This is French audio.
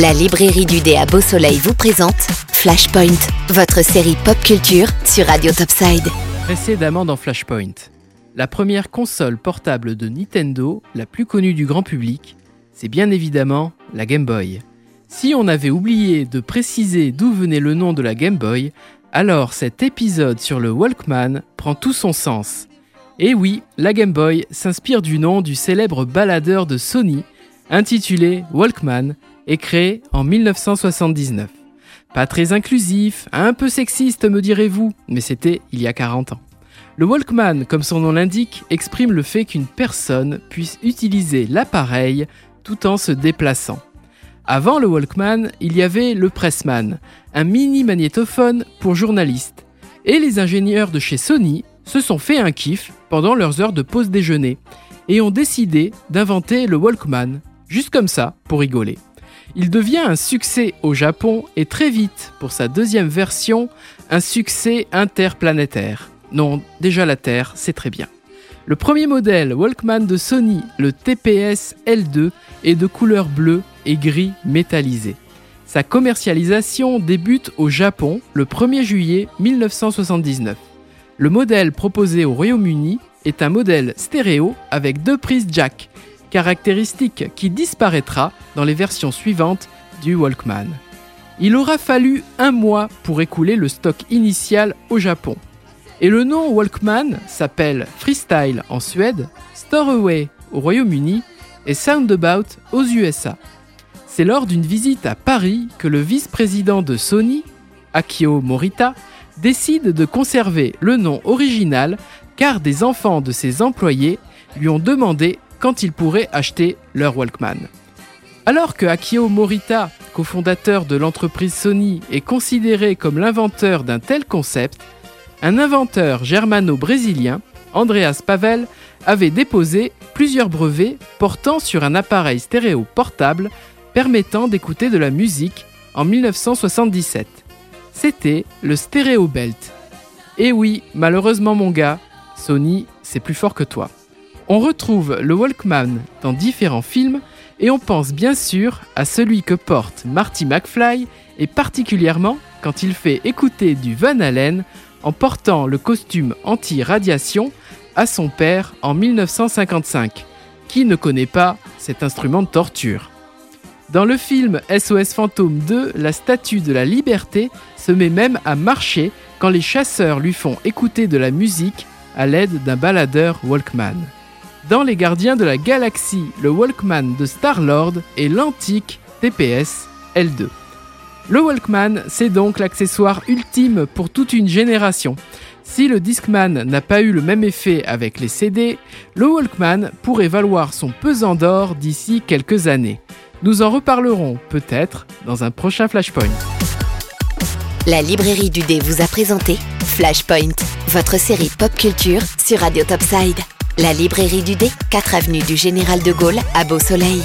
La librairie du dé à Beau Soleil vous présente Flashpoint, votre série pop culture sur Radio Topside. Précédemment dans Flashpoint, la première console portable de Nintendo, la plus connue du grand public, c'est bien évidemment la Game Boy. Si on avait oublié de préciser d'où venait le nom de la Game Boy, alors cet épisode sur le Walkman prend tout son sens. Et oui, la Game Boy s'inspire du nom du célèbre baladeur de Sony, intitulé Walkman, et créé en 1979. Pas très inclusif, un peu sexiste me direz-vous, mais c'était il y a 40 ans. Le Walkman, comme son nom l'indique, exprime le fait qu'une personne puisse utiliser l'appareil tout en se déplaçant. Avant le Walkman, il y avait le Pressman, un mini magnétophone pour journalistes. Et les ingénieurs de chez Sony se sont fait un kiff pendant leurs heures de pause déjeuner et ont décidé d'inventer le Walkman, juste comme ça, pour rigoler. Il devient un succès au Japon et très vite, pour sa deuxième version, un succès interplanétaire. Non, déjà la Terre, c'est très bien. Le premier modèle Walkman de Sony, le TPS L2, est de couleur bleue et gris métallisé. Sa commercialisation débute au Japon le 1er juillet 1979. Le modèle proposé au Royaume-Uni est un modèle stéréo avec deux prises jack, caractéristique qui disparaîtra dans les versions suivantes du Walkman. Il aura fallu un mois pour écouler le stock initial au Japon. Et le nom Walkman s'appelle Freestyle en Suède, Storeaway au Royaume-Uni et Soundabout aux USA. C'est lors d'une visite à Paris que le vice-président de Sony, Akio Morita, décide de conserver le nom original car des enfants de ses employés lui ont demandé quand ils pourraient acheter leur Walkman. Alors que Akio Morita, cofondateur de l'entreprise Sony, est considéré comme l'inventeur d'un tel concept, un inventeur germano-brésilien, Andreas Pavel, avait déposé plusieurs brevets portant sur un appareil stéréo portable permettant d'écouter de la musique en 1977 c'était le Stereo Belt. Et oui, malheureusement mon gars, Sony, c'est plus fort que toi. On retrouve le Walkman dans différents films et on pense bien sûr à celui que porte Marty McFly et particulièrement quand il fait écouter du Van Halen en portant le costume anti-radiation à son père en 1955. Qui ne connaît pas cet instrument de torture? Dans le film SOS Fantôme 2, la statue de la liberté se met même à marcher quand les chasseurs lui font écouter de la musique à l'aide d'un baladeur Walkman. Dans Les Gardiens de la Galaxie, le Walkman de Star-Lord est l'antique TPS L2. Le Walkman, c'est donc l'accessoire ultime pour toute une génération. Si le Discman n'a pas eu le même effet avec les CD, le Walkman pourrait valoir son pesant d'or d'ici quelques années. Nous en reparlerons peut-être dans un prochain Flashpoint. La librairie du dé vous a présenté Flashpoint, votre série pop culture sur Radio Topside. La librairie du dé, 4 avenue du Général de Gaulle à Beau Soleil.